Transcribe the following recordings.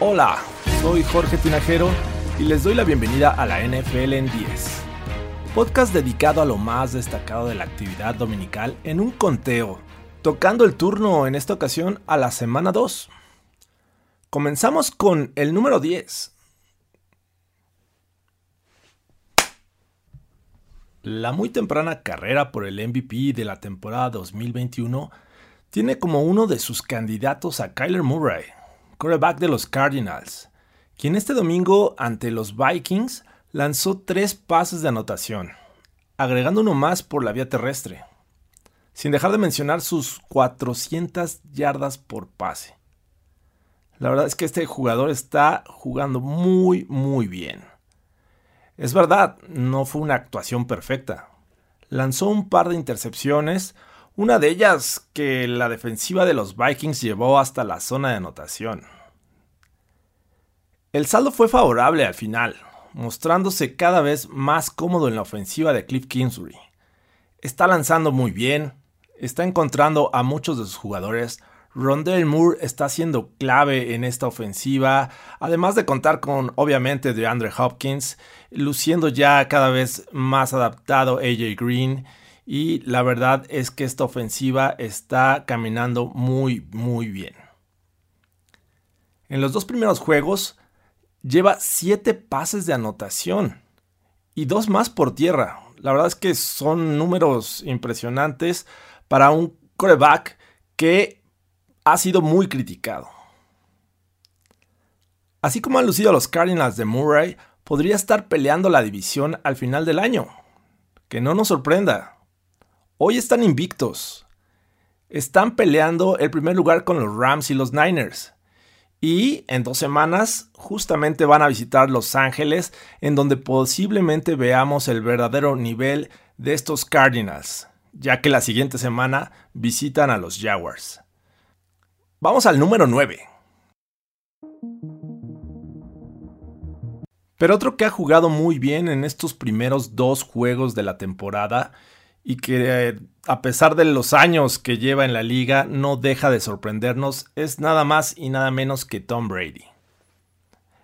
Hola, soy Jorge Tinajero y les doy la bienvenida a la NFL en 10, podcast dedicado a lo más destacado de la actividad dominical en un conteo, tocando el turno en esta ocasión a la semana 2. Comenzamos con el número 10. La muy temprana carrera por el MVP de la temporada 2021 tiene como uno de sus candidatos a Kyler Murray, quarterback de los Cardinals, quien este domingo ante los Vikings lanzó tres pases de anotación, agregando uno más por la vía terrestre, sin dejar de mencionar sus 400 yardas por pase. La verdad es que este jugador está jugando muy, muy bien. Es verdad, no fue una actuación perfecta. Lanzó un par de intercepciones, una de ellas que la defensiva de los Vikings llevó hasta la zona de anotación. El saldo fue favorable al final, mostrándose cada vez más cómodo en la ofensiva de Cliff Kingsbury. Está lanzando muy bien, está encontrando a muchos de sus jugadores. Rondell Moore está siendo clave en esta ofensiva, además de contar con obviamente de Andre Hopkins, luciendo ya cada vez más adaptado AJ Green y la verdad es que esta ofensiva está caminando muy muy bien. En los dos primeros juegos lleva 7 pases de anotación y dos más por tierra. La verdad es que son números impresionantes para un coreback que ha sido muy criticado. Así como han lucido los Cardinals de Murray, podría estar peleando la división al final del año. Que no nos sorprenda, Hoy están invictos. Están peleando el primer lugar con los Rams y los Niners. Y en dos semanas justamente van a visitar Los Ángeles, en donde posiblemente veamos el verdadero nivel de estos Cardinals, ya que la siguiente semana visitan a los Jaguars. Vamos al número 9. Pero otro que ha jugado muy bien en estos primeros dos juegos de la temporada y que eh, a pesar de los años que lleva en la liga no deja de sorprendernos es nada más y nada menos que Tom Brady.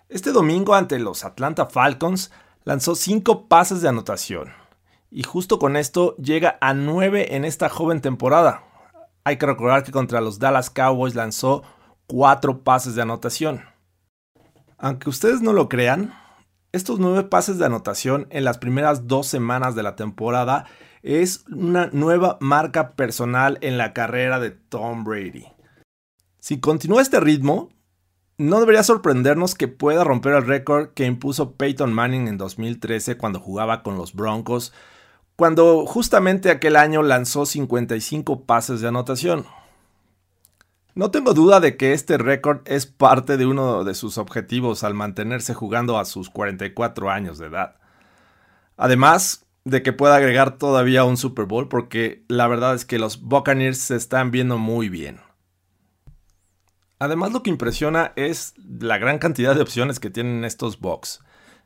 Este domingo ante los Atlanta Falcons lanzó 5 pases de anotación y justo con esto llega a 9 en esta joven temporada. Hay que recordar que contra los Dallas Cowboys lanzó 4 pases de anotación. Aunque ustedes no lo crean, estos 9 pases de anotación en las primeras dos semanas de la temporada es una nueva marca personal en la carrera de Tom Brady. Si continúa este ritmo, no debería sorprendernos que pueda romper el récord que impuso Peyton Manning en 2013 cuando jugaba con los Broncos, cuando justamente aquel año lanzó 55 pases de anotación. No tengo duda de que este récord es parte de uno de sus objetivos al mantenerse jugando a sus 44 años de edad. Además, de que pueda agregar todavía un Super Bowl porque la verdad es que los Buccaneers se están viendo muy bien. Además lo que impresiona es la gran cantidad de opciones que tienen estos Bucks.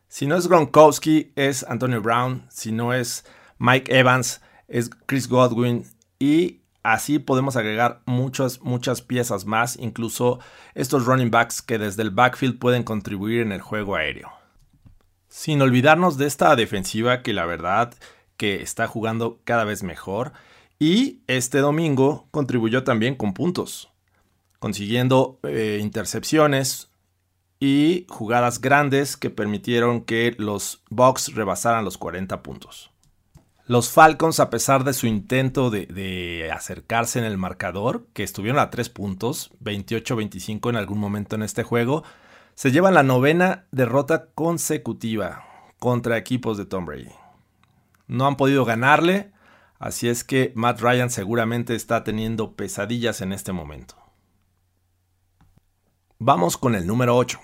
Si no es Gronkowski es Antonio Brown, si no es Mike Evans es Chris Godwin y así podemos agregar muchas muchas piezas más, incluso estos running backs que desde el backfield pueden contribuir en el juego aéreo. Sin olvidarnos de esta defensiva que la verdad que está jugando cada vez mejor y este domingo contribuyó también con puntos, consiguiendo eh, intercepciones y jugadas grandes que permitieron que los Bucks rebasaran los 40 puntos. Los Falcons, a pesar de su intento de, acercarse en el marcador, que estuvieron a 3 puntos, 28-25 en algún momento en este juego, se llevan la novena derrota consecutiva contra equipos de Tom Brady. No han podido ganarle, así es que Matt Ryan seguramente está teniendo pesadillas en este momento. Vamos con el número 8.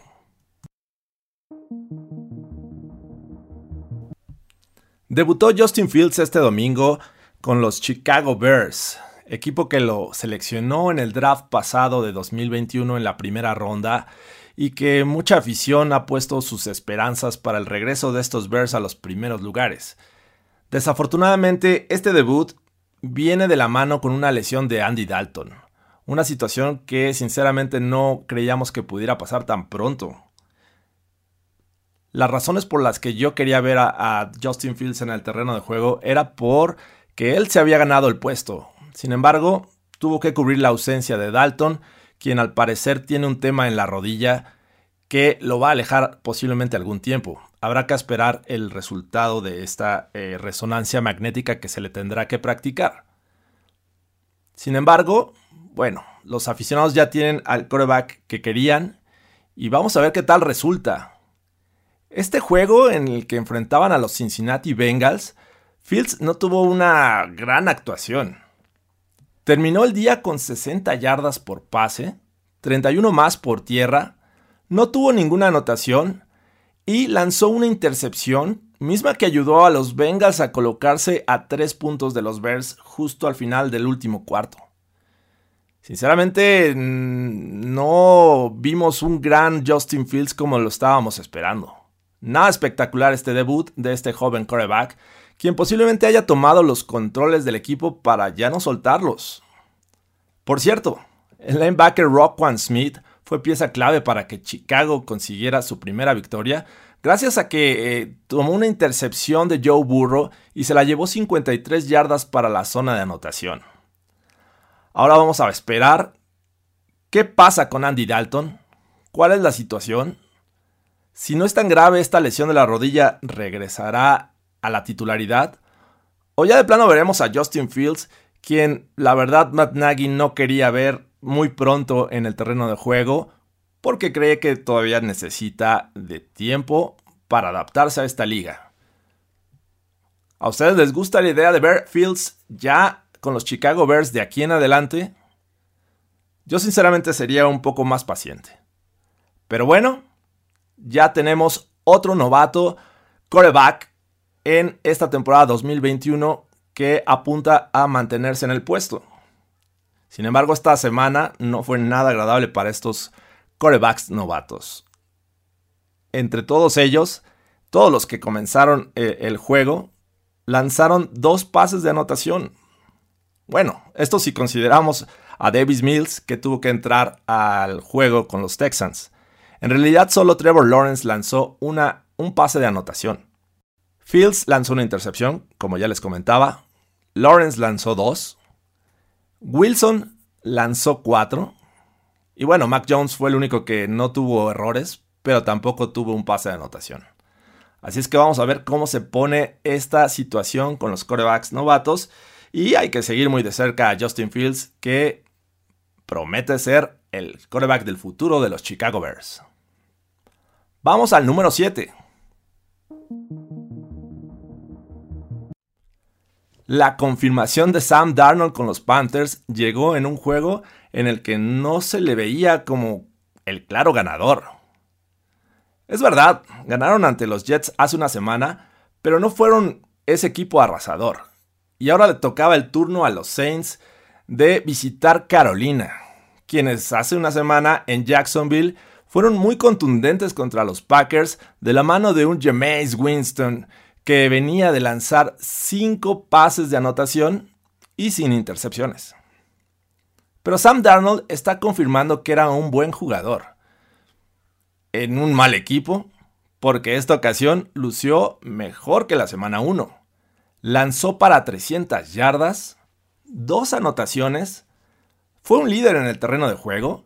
Debutó Justin Fields este domingo con los Chicago Bears, equipo que lo seleccionó en el draft pasado de 2021 en la primera ronda y que mucha afición ha puesto sus esperanzas para el regreso de estos Bears a los primeros lugares. Desafortunadamente, este debut viene de la mano con una lesión de Andy Dalton, una situación que sinceramente no creíamos que pudiera pasar tan pronto. Las razones por las que yo quería ver a, Justin Fields en el terreno de juego era por que él se había ganado el puesto. Sin embargo, tuvo que cubrir la ausencia de Dalton, quien al parecer tiene un tema en la rodilla que lo va a alejar posiblemente algún tiempo. Habrá que esperar el resultado de esta eh, resonancia magnética que se le tendrá que practicar. Sin embargo, bueno, los aficionados ya tienen al coreback que querían y vamos a ver qué tal resulta. Este juego en el que enfrentaban a los Cincinnati Bengals, Fields no tuvo una gran actuación. Terminó el día con 60 yardas por pase, 31 más por tierra, no tuvo ninguna anotación y lanzó una intercepción, misma que ayudó a los Bengals a colocarse a tres puntos de los Bears justo al final del último cuarto. Sinceramente, no vimos un gran Justin Fields como lo estábamos esperando. Nada espectacular este debut de este joven quarterback, quien posiblemente haya tomado los controles del equipo para ya no soltarlos. Por cierto, el linebacker Rockwan Smith fue pieza clave para que Chicago consiguiera su primera victoria, gracias a que eh, tomó una intercepción de Joe Burrow y se la llevó 53 yardas para la zona de anotación. Ahora vamos a esperar qué pasa con Andy Dalton, cuál es la situación si no es tan grave esta lesión de la rodilla, ¿regresará a la titularidad? O ya de plano veremos a Justin Fields, quien la verdad Matt Nagy no quería ver muy pronto en el terreno de juego, porque cree que todavía necesita de tiempo para adaptarse a esta liga. ¿A ustedes les gusta la idea de ver Fields ya con los Chicago Bears de aquí en adelante? Yo sinceramente sería un poco más paciente. Pero bueno, ya tenemos otro novato coreback en esta temporada 2021 que apunta a mantenerse en el puesto. Sin embargo, esta semana no fue nada agradable para estos corebacks novatos. Entre todos ellos, todos los que comenzaron eh, el juego lanzaron dos pases de anotación. Bueno, esto si consideramos a Davis Mills que tuvo que entrar al juego con los Texans. En realidad solo Trevor Lawrence lanzó una, un pase de anotación. Fields lanzó una intercepción, como ya les comentaba. Lawrence lanzó dos. Wilson lanzó cuatro. Y bueno, Mac Jones fue el único que no tuvo errores, pero tampoco tuvo un pase de anotación. Así es que vamos a ver cómo se pone esta situación con los corebacks novatos. Y hay que seguir muy de cerca a Justin Fields, que promete ser el coreback del futuro de los Chicago Bears. Vamos al número 7. La confirmación de Sam Darnold con los Panthers llegó en un juego en el que no se le veía como el claro ganador. Es verdad, ganaron ante los Jets hace una semana, pero no fueron ese equipo arrasador. Y ahora le tocaba el turno a los Saints de visitar Carolina, quienes hace una semana en Jacksonville fueron muy contundentes contra los Packers de la mano de un Jameis Winston que venía de lanzar cinco pases de anotación y sin intercepciones. Pero Sam Darnold está confirmando que era un buen jugador. En un mal equipo, porque esta ocasión lució mejor que la semana 1. Lanzó para 300 yardas, dos anotaciones, fue un líder en el terreno de juego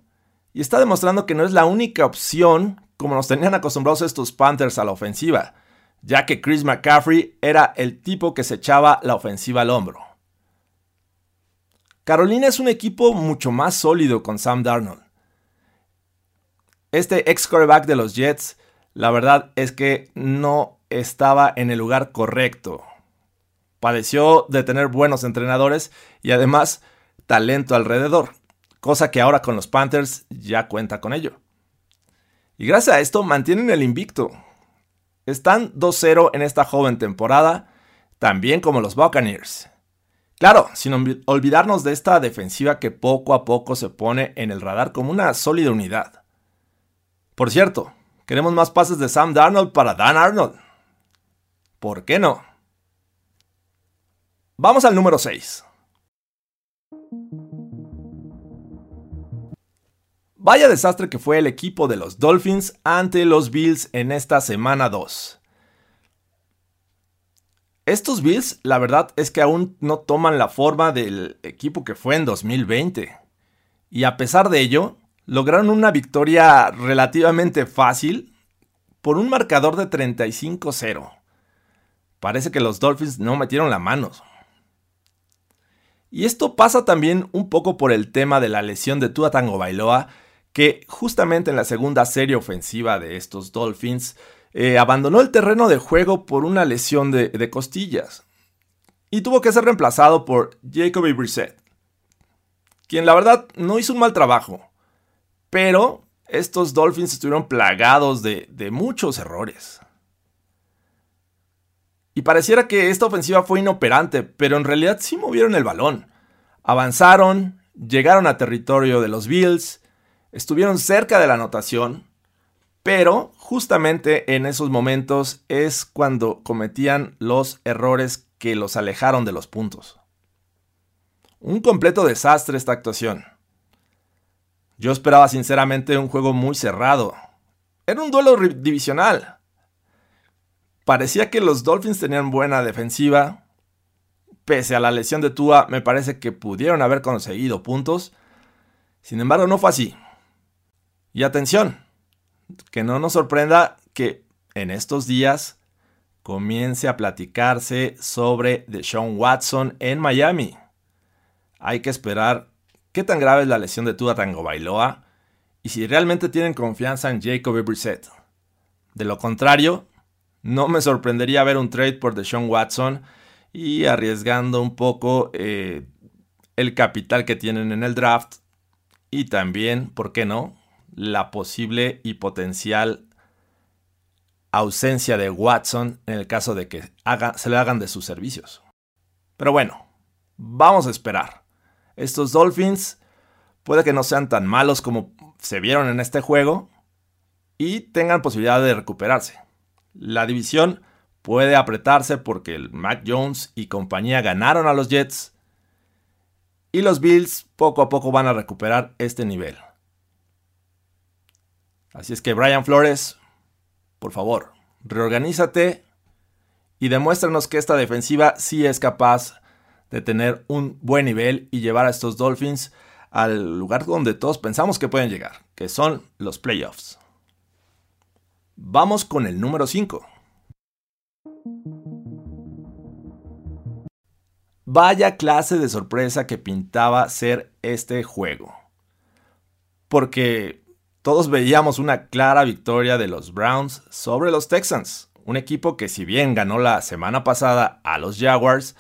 y está demostrando que no es la única opción como nos tenían acostumbrados estos Panthers a la ofensiva, ya que Chris McCaffrey era el tipo que se echaba la ofensiva al hombro. Carolina es un equipo mucho más sólido con Sam Darnold. Este ex quarterback de los Jets, la verdad es que no estaba en el lugar correcto. Padeció de tener buenos entrenadores y además talento alrededor cosa que ahora con los Panthers ya cuenta con ello. Y gracias a esto mantienen el invicto. Están 2-0 en esta joven temporada, también como los Buccaneers. Claro, sin olvidarnos de esta defensiva que poco a poco se pone en el radar como una sólida unidad. Por cierto, queremos más pases de Sam Darnold para Dan Arnold. ¿Por qué no? Vamos al número 6. Vaya desastre que fue el equipo de los Dolphins ante los Bills en esta semana 2. Estos Bills, la verdad es que aún no toman la forma del equipo que fue en 2020. Y a pesar de ello, lograron una victoria relativamente fácil por un marcador de 35-0. Parece que los Dolphins no metieron la mano. Y esto pasa también un poco por el tema de la lesión de Tua Tango Bailoa, que justamente en la segunda serie ofensiva de estos Dolphins eh, abandonó el terreno de juego por una lesión de, costillas y tuvo que ser reemplazado por Jacoby Brissett, quien la verdad no hizo un mal trabajo, pero estos Dolphins estuvieron plagados de, de muchos errores. Y pareciera que esta ofensiva fue inoperante, pero en realidad sí movieron el balón. Avanzaron, llegaron a territorio de los Bills, estuvieron cerca de la anotación, pero justamente en esos momentos es cuando cometían los errores que los alejaron de los puntos. Un completo desastre esta actuación. Yo esperaba sinceramente un juego muy cerrado. Era un duelo divisional. Parecía que los Dolphins tenían buena defensiva. Pese a la lesión de Tua, me parece que pudieron haber conseguido puntos. Sin embargo, no fue así. Y atención, que no nos sorprenda que en estos días comience a platicarse sobre Deshaun Watson en Miami. Hay que esperar qué tan grave es la lesión de Tua Tango Bailoa y si realmente tienen confianza en Jacoby Brissett. De lo contrario, no me sorprendería ver un trade por Deshaun Watson y arriesgando un poco eh, el capital que tienen en el draft y también, ¿por qué no?, la posible y potencial ausencia de Watson en el caso de que se le hagan de sus servicios. Pero bueno, vamos a esperar. Estos Dolphins puede que no sean tan malos como se vieron en este juego y tengan posibilidad de recuperarse. La división puede apretarse porque el Mac Jones y compañía ganaron a los Jets y los Bills poco a poco van a recuperar este nivel. Así es que Brian Flores, por favor, reorganízate y demuéstranos que esta defensiva sí es capaz de tener un buen nivel y llevar a estos Dolphins al lugar donde todos pensamos que pueden llegar, que son los playoffs. Vamos con el número 5. Vaya clase de sorpresa que pintaba ser este juego. Porque todos veíamos una clara victoria de los Browns sobre los Texans, un equipo que si bien ganó la semana pasada a los Jaguars,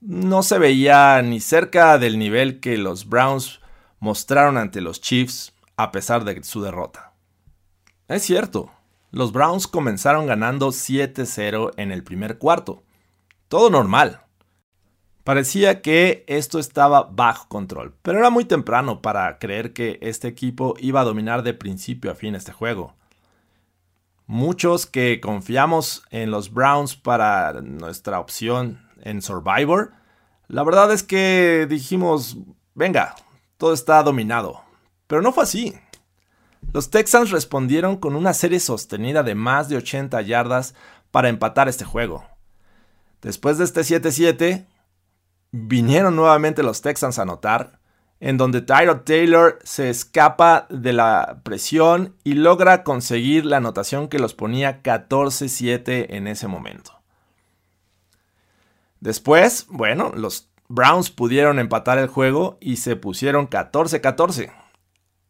no se veía ni cerca del nivel que los Browns mostraron ante los Chiefs a pesar de su derrota. Es cierto, los Browns comenzaron ganando 7-0 en el primer cuarto. Todo normal. Parecía que esto estaba bajo control, pero era muy temprano para creer que este equipo iba a dominar de principio a fin este juego. Muchos que confiamos en los Browns para nuestra opción en Survivor, la verdad es que dijimos, venga, todo está dominado. Pero no fue así. Los Texans respondieron con una serie sostenida de más de 80 yardas para empatar este juego. Después de este 7-7, vinieron nuevamente los Texans a anotar, en donde Tyrod Taylor se escapa de la presión y logra conseguir la anotación que los ponía 14-7 en ese momento. Después, bueno, los Browns pudieron empatar el juego y se pusieron 14-14.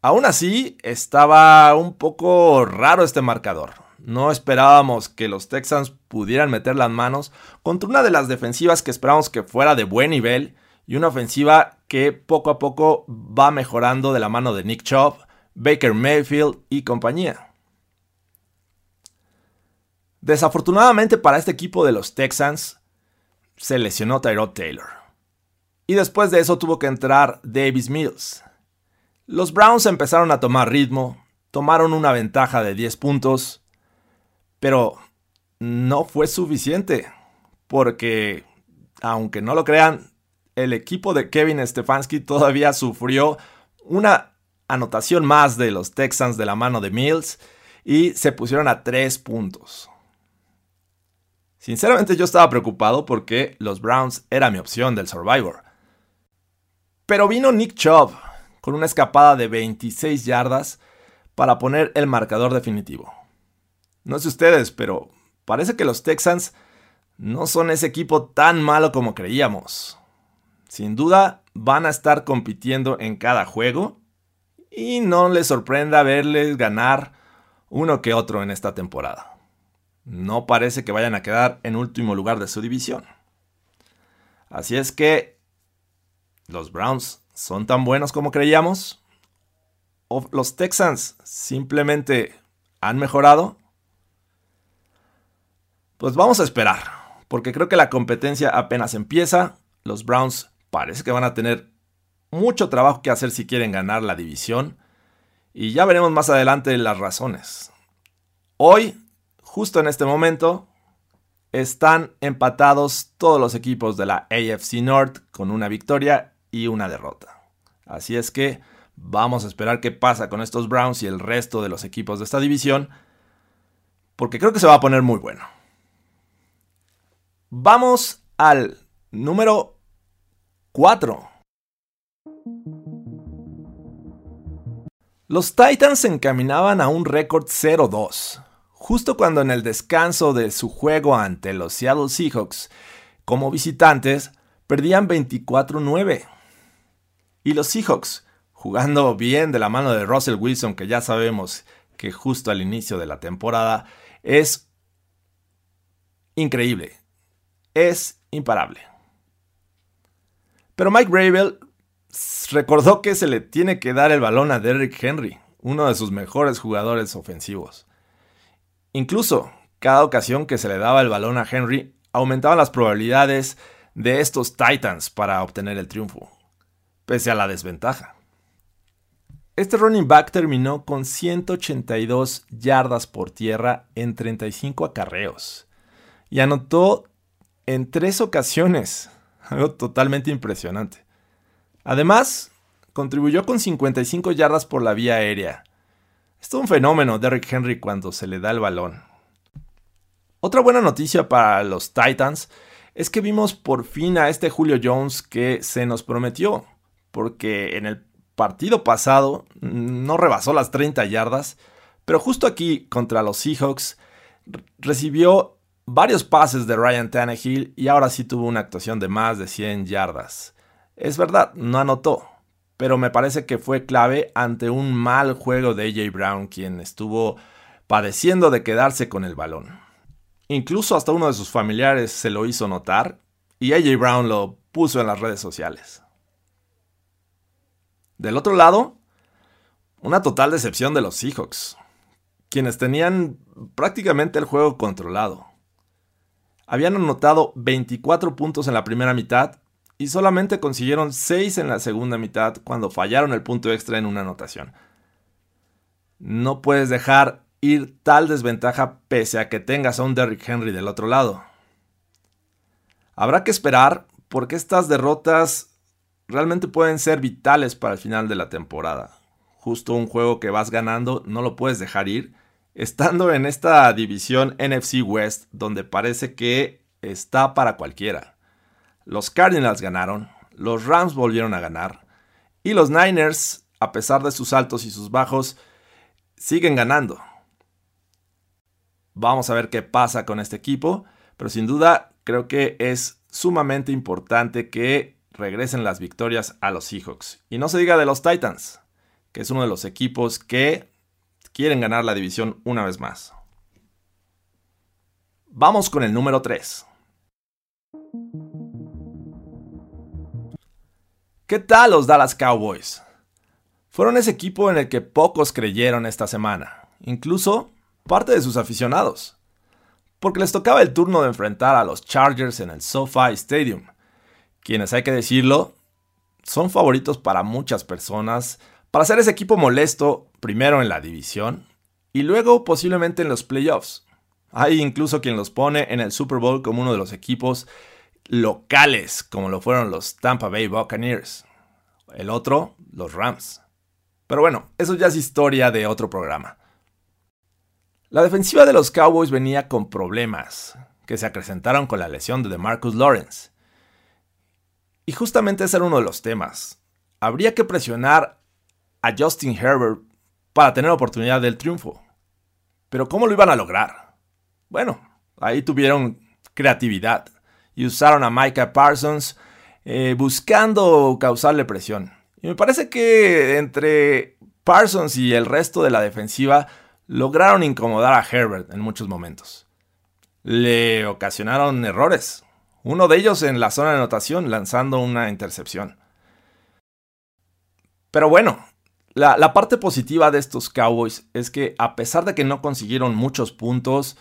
Aún así, estaba un poco raro este marcador. No esperábamos que los Texans pudieran meter las manos contra una de las defensivas que esperábamos que fuera de buen nivel y una ofensiva que poco a poco va mejorando de la mano de Nick Chubb, Baker Mayfield y compañía. Desafortunadamente para este equipo de los Texans, se lesionó Tyrod Taylor. Y después de eso tuvo que entrar Davis Mills. Los Browns empezaron a tomar ritmo, tomaron una ventaja de 10 puntos, pero no fue suficiente, porque, aunque no lo crean, el equipo de Kevin Stefanski todavía sufrió una anotación más de los Texans de la mano de Mills y se pusieron a 3 puntos. Sinceramente yo estaba preocupado porque los Browns era mi opción del Survivor. Pero vino Nick Chubb con una escapada de 26 yardas para poner el marcador definitivo. No sé ustedes, pero parece que los Texans no son ese equipo tan malo como creíamos. Sin duda van a estar compitiendo en cada juego y no les sorprenda verles ganar uno que otro en esta temporada. No parece que vayan a quedar en último lugar de su división. Así es que los Browns son tan buenos como creíamos. ¿O los Texans simplemente han mejorado? Pues vamos a esperar, porque creo que la competencia apenas empieza. Los Browns parece que van a tener mucho trabajo que hacer si quieren ganar la división. Y ya veremos más adelante las razones. Hoy, justo en este momento, están empatados todos los equipos de la AFC North con una victoria y una derrota. Así es que vamos a esperar qué pasa con estos Browns y el resto de los equipos de esta división, porque creo que se va a poner muy bueno. Vamos al número 4. Los Titans se encaminaban a un récord 0-2, justo cuando en el descanso de su juego ante los Seattle Seahawks como visitantes perdían 24-9. Y los Seahawks, jugando bien de la mano de Russell Wilson, que ya sabemos que justo al inicio de la temporada es increíble, es imparable. Pero Mike Bravel recordó que se le tiene que dar el balón a Derrick Henry, uno de sus mejores jugadores ofensivos. Incluso, cada ocasión que se le daba el balón a Henry, aumentaban las probabilidades de estos Titans para obtener el triunfo, pese a la desventaja. Este running back terminó con 182 yardas por tierra en 35 acarreos y anotó en tres ocasiones, algo totalmente impresionante. Además, contribuyó con 55 yardas por la vía aérea. Es todo un fenómeno Derrick Henry cuando se le da el balón. Otra buena noticia para los Titans es que vimos por fin a este Julio Jones que se nos prometió, porque en el partido pasado no rebasó las 30 yardas, pero justo aquí contra los Seahawks recibió varios pases de Ryan Tannehill y ahora sí tuvo una actuación de más de 100 yardas. Es verdad, no anotó, pero me parece que fue clave ante un mal juego de AJ Brown, quien estuvo padeciendo de quedarse con el balón. Incluso hasta uno de sus familiares se lo hizo notar y AJ Brown lo puso en las redes sociales. Del otro lado, una total decepción de los Seahawks, quienes tenían prácticamente el juego controlado. Habían anotado 24 puntos en la primera mitad y solamente consiguieron 6 en la segunda mitad cuando fallaron el punto extra en una anotación. No puedes dejar ir tal desventaja pese a que tengas a un Derrick Henry del otro lado. Habrá que esperar porque estas derrotas realmente pueden ser vitales para el final de la temporada. Justo un juego que vas ganando no lo puedes dejar ir, estando en esta división NFC West donde parece que está para cualquiera. Los Cardinals ganaron, los Rams volvieron a ganar y los Niners, a pesar de sus altos y sus bajos, siguen ganando. Vamos a ver qué pasa con este equipo, pero sin duda creo que es sumamente importante que regresen las victorias a los Seahawks. Y no se diga de los Titans, que es uno de los equipos que quieren ganar la división una vez más. Vamos con el número 3. ¿Qué tal los Dallas Cowboys? Fueron ese equipo en el que pocos creyeron esta semana, incluso parte de sus aficionados, porque les tocaba el turno de enfrentar a los Chargers en el SoFi Stadium, quienes hay que decirlo, son favoritos para muchas personas, para ser ese equipo molesto primero en la división y luego posiblemente en los playoffs. Hay incluso quien los pone en el Super Bowl como uno de los equipos locales, como lo fueron los Tampa Bay Buccaneers. El otro, los Rams. Pero bueno, eso ya es historia de otro programa. La defensiva de los Cowboys venía con problemas, que se acrecentaron con la lesión de Marcus Lawrence. Y justamente ese era uno de los temas. Habría que presionar a Justin Herbert para tener oportunidad del triunfo. Pero ¿cómo lo iban a lograr? Bueno, ahí tuvieron creatividad y usaron a Micah Parsons eh, buscando causarle presión. Y me parece que entre Parsons y el resto de la defensiva lograron incomodar a Herbert en muchos momentos. Le ocasionaron errores, uno de ellos en la zona de anotación lanzando una intercepción. Pero bueno, la, parte positiva de estos Cowboys es que a pesar de que no consiguieron muchos puntos,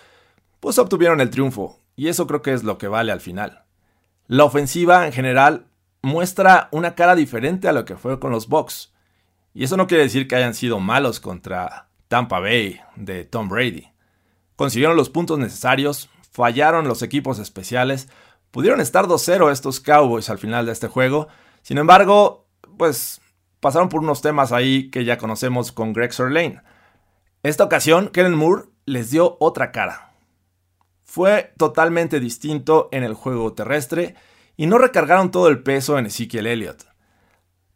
pues obtuvieron el triunfo, y eso creo que es lo que vale al final. La ofensiva en general muestra una cara diferente a lo que fue con los Bucks, y eso no quiere decir que hayan sido malos contra Tampa Bay de Tom Brady. Consiguieron los puntos necesarios, fallaron los equipos especiales, pudieron estar 2-0 estos Cowboys al final de este juego, sin embargo, pues pasaron por unos temas ahí que ya conocemos con Greg Lane. Esta ocasión, Kellen Moore les dio otra cara. Fue totalmente distinto en el juego terrestre y no recargaron todo el peso en Ezekiel Elliott.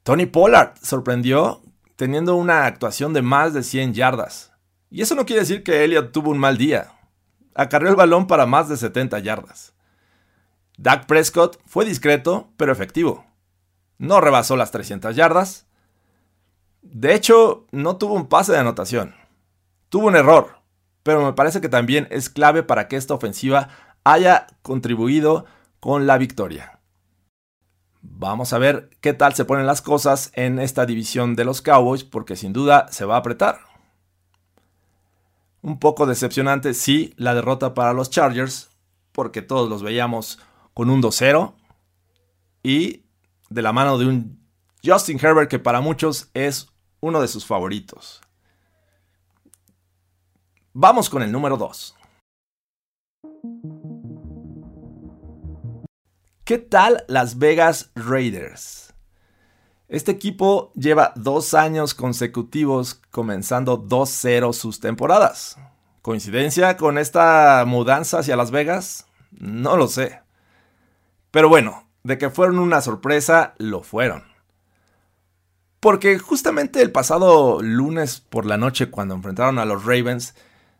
Tony Pollard sorprendió teniendo una actuación de más de 100 yardas. Y eso no quiere decir que Elliott tuvo un mal día. Acarreó el balón para más de 70 yardas. Dak Prescott fue discreto, pero efectivo. No rebasó las 300 yardas, de hecho, no tuvo un pase de anotación. Tuvo un error, pero me parece que también es clave para que esta ofensiva haya contribuido con la victoria. Vamos a ver qué tal se ponen las cosas en esta división de los Cowboys, porque sin duda se va a apretar. Un poco decepcionante, sí, la derrota para los Chargers, porque todos los veíamos con un 2-0 y de la mano de un Justin Herbert que para muchos es uno de sus favoritos. Vamos con el número 2. ¿Qué tal Las Vegas Raiders? Este equipo lleva dos años consecutivos comenzando 2-0 sus temporadas. ¿Coincidencia con esta mudanza hacia Las Vegas? No lo sé. Pero bueno, de que fueron una sorpresa, lo fueron. Porque justamente el pasado lunes por la noche cuando enfrentaron a los Ravens,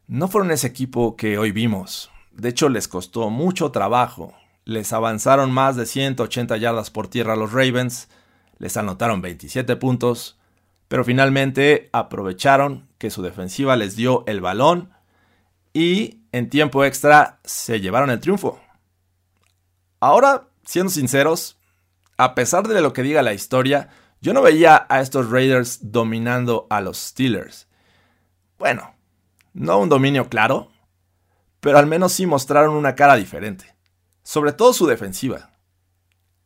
no fueron ese equipo que hoy vimos. De hecho, les costó mucho trabajo. Les avanzaron más de 180 yardas por tierra a los Ravens, les anotaron 27 puntos, pero finalmente aprovecharon que su defensiva les dio el balón y en tiempo extra se llevaron el triunfo. Ahora, siendo sinceros, a pesar de lo que diga la historia, yo no veía a estos Raiders dominando a los Steelers. Bueno, no un dominio claro, pero al menos sí mostraron una cara diferente. Sobre todo su defensiva.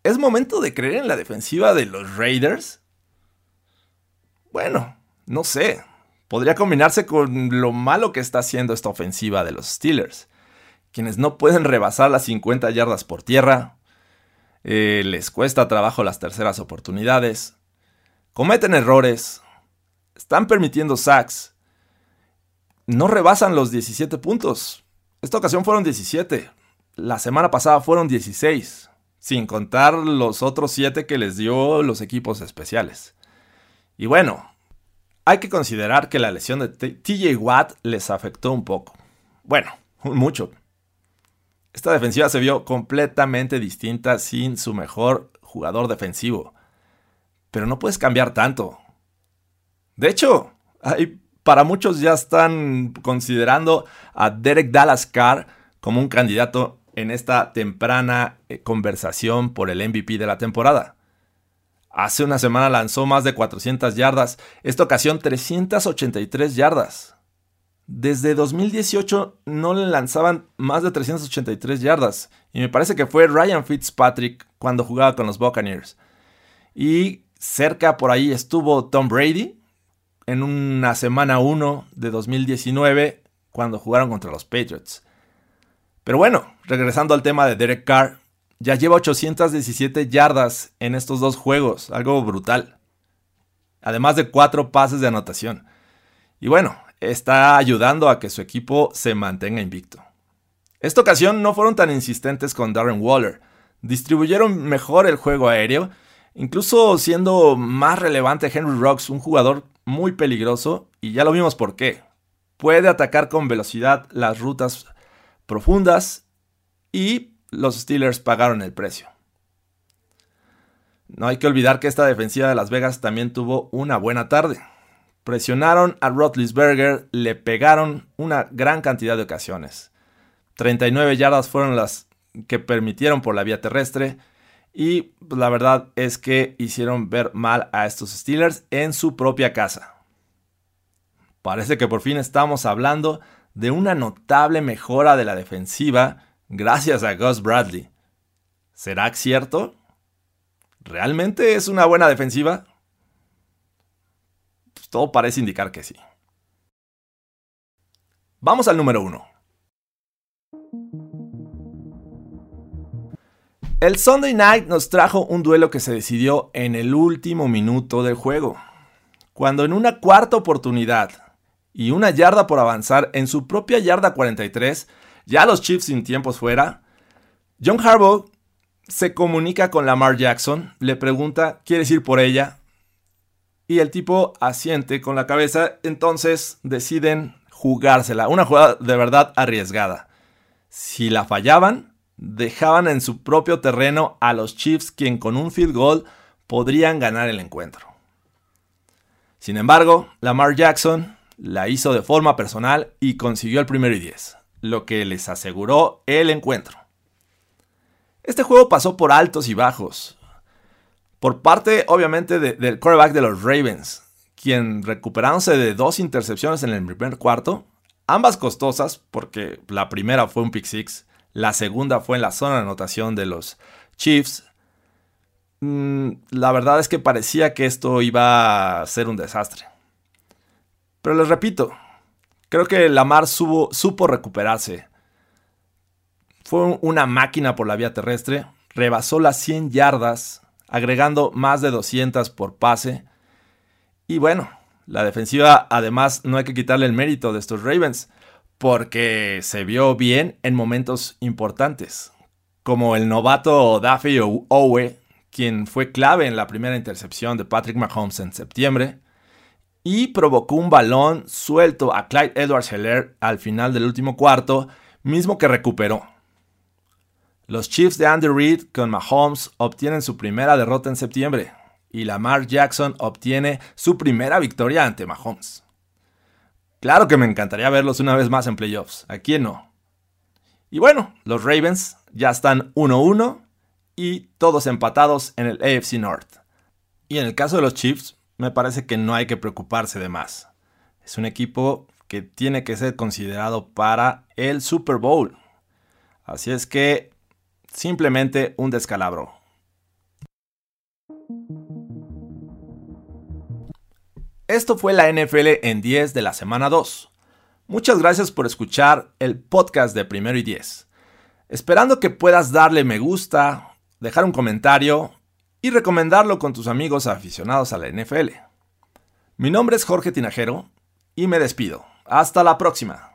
¿Es momento de creer en la defensiva de los Raiders? Bueno, no sé. Podría combinarse con lo malo que está haciendo esta ofensiva de los Steelers, quienes no pueden rebasar las 50 yardas por tierra, eh, les cuesta trabajo las terceras oportunidades, cometen errores, están permitiendo sacks, no rebasan los 17 puntos. Esta ocasión fueron 17, la semana pasada fueron 16, sin contar los otros 7 que les dio los equipos especiales. Y bueno, hay que considerar que la lesión de TJ Watt les afectó un poco. Bueno, mucho. Esta defensiva se vio completamente distinta sin su mejor jugador defensivo pero no puedes cambiar tanto. De hecho, para muchos ya están considerando a Derek Dallas Carr como un candidato en esta temprana eh, conversación por el MVP de la temporada. Hace una semana lanzó más de 400 yardas, esta ocasión 383 yardas. Desde 2018 no le lanzaban más de 383 yardas, y me parece que fue Ryan Fitzpatrick cuando jugaba con los Buccaneers. Y Cerca por ahí estuvo Tom Brady en una semana 1 de 2019 cuando jugaron contra los Patriots. Pero bueno, regresando al tema de Derek Carr, ya lleva 817 yardas en estos dos juegos, algo brutal. Además de cuatro pases de anotación. Y bueno, está ayudando a que su equipo se mantenga invicto. Esta ocasión no fueron tan insistentes con Darren Waller. Distribuyeron mejor el juego aéreo, incluso siendo más relevante Henry Rocks, un jugador muy peligroso, y ya lo vimos por qué. Puede atacar con velocidad las rutas profundas y los Steelers pagaron el precio. No hay que olvidar que esta defensiva de Las Vegas también tuvo una buena tarde. Presionaron a Rotlisberger, le pegaron una gran cantidad de ocasiones. 39 yardas fueron las que permitieron por la vía terrestre. Y la verdad es que hicieron ver mal a estos Steelers en su propia casa. Parece que por fin estamos hablando de una notable mejora de la defensiva gracias a Gus Bradley. ¿Será cierto? ¿Realmente es una buena defensiva? Pues todo parece indicar que sí. Vamos al número uno. El Sunday Night nos trajo un duelo que se decidió en el último minuto del juego, cuando en una cuarta oportunidad y una yarda por avanzar en su propia yarda 43, ya los Chiefs sin tiempos fuera, John Harbaugh se comunica con Lamar Jackson, le pregunta, ¿quieres ir por ella? Y el tipo asiente con la cabeza, entonces deciden jugársela, una jugada de verdad arriesgada. Si la fallaban, dejaban en su propio terreno a los Chiefs, quien con un field goal podrían ganar el encuentro. Sin embargo, Lamar Jackson la hizo de forma personal y consiguió el primero y 10, lo que les aseguró el encuentro. Este juego pasó por altos y bajos. Por parte, obviamente, del quarterback de los Ravens, quien recuperándose de dos intercepciones en el primer cuarto, ambas costosas, porque la primera fue un pick six, la segunda fue en la zona de anotación de los Chiefs. Mm, la verdad es que parecía que esto iba a ser un desastre. Pero les repito, creo que Lamar supo recuperarse. Fue una máquina por la vía terrestre, rebasó las 100 yardas, agregando más de 200 por pase. Y bueno, la defensiva además no hay que quitarle el mérito de estos Ravens porque se vio bien en momentos importantes, como el novato Daffy Owe, quien fue clave en la primera intercepción de Patrick Mahomes en septiembre, y provocó un balón suelto a Clyde Edwards Heller al final del último cuarto, mismo que recuperó. Los Chiefs de Andy Reid con Mahomes obtienen su primera derrota en septiembre y Lamar Jackson obtiene su primera victoria ante Mahomes. Claro que me encantaría verlos una vez más en playoffs. ¿A quién no? Y bueno, los Ravens ya están 1-1 y todos empatados en el AFC North. Y en el caso de los Chiefs, me parece que no hay que preocuparse de más. Es un equipo que tiene que ser considerado para el Super Bowl. Así es que simplemente un descalabro. Esto fue la NFL en 10 de la semana 2. Muchas gracias por escuchar el podcast de Primero y 10. Esperando que puedas darle me gusta, dejar un comentario y recomendarlo con tus amigos aficionados a la NFL. Mi nombre es Jorge Tinajero y me despido. Hasta la próxima.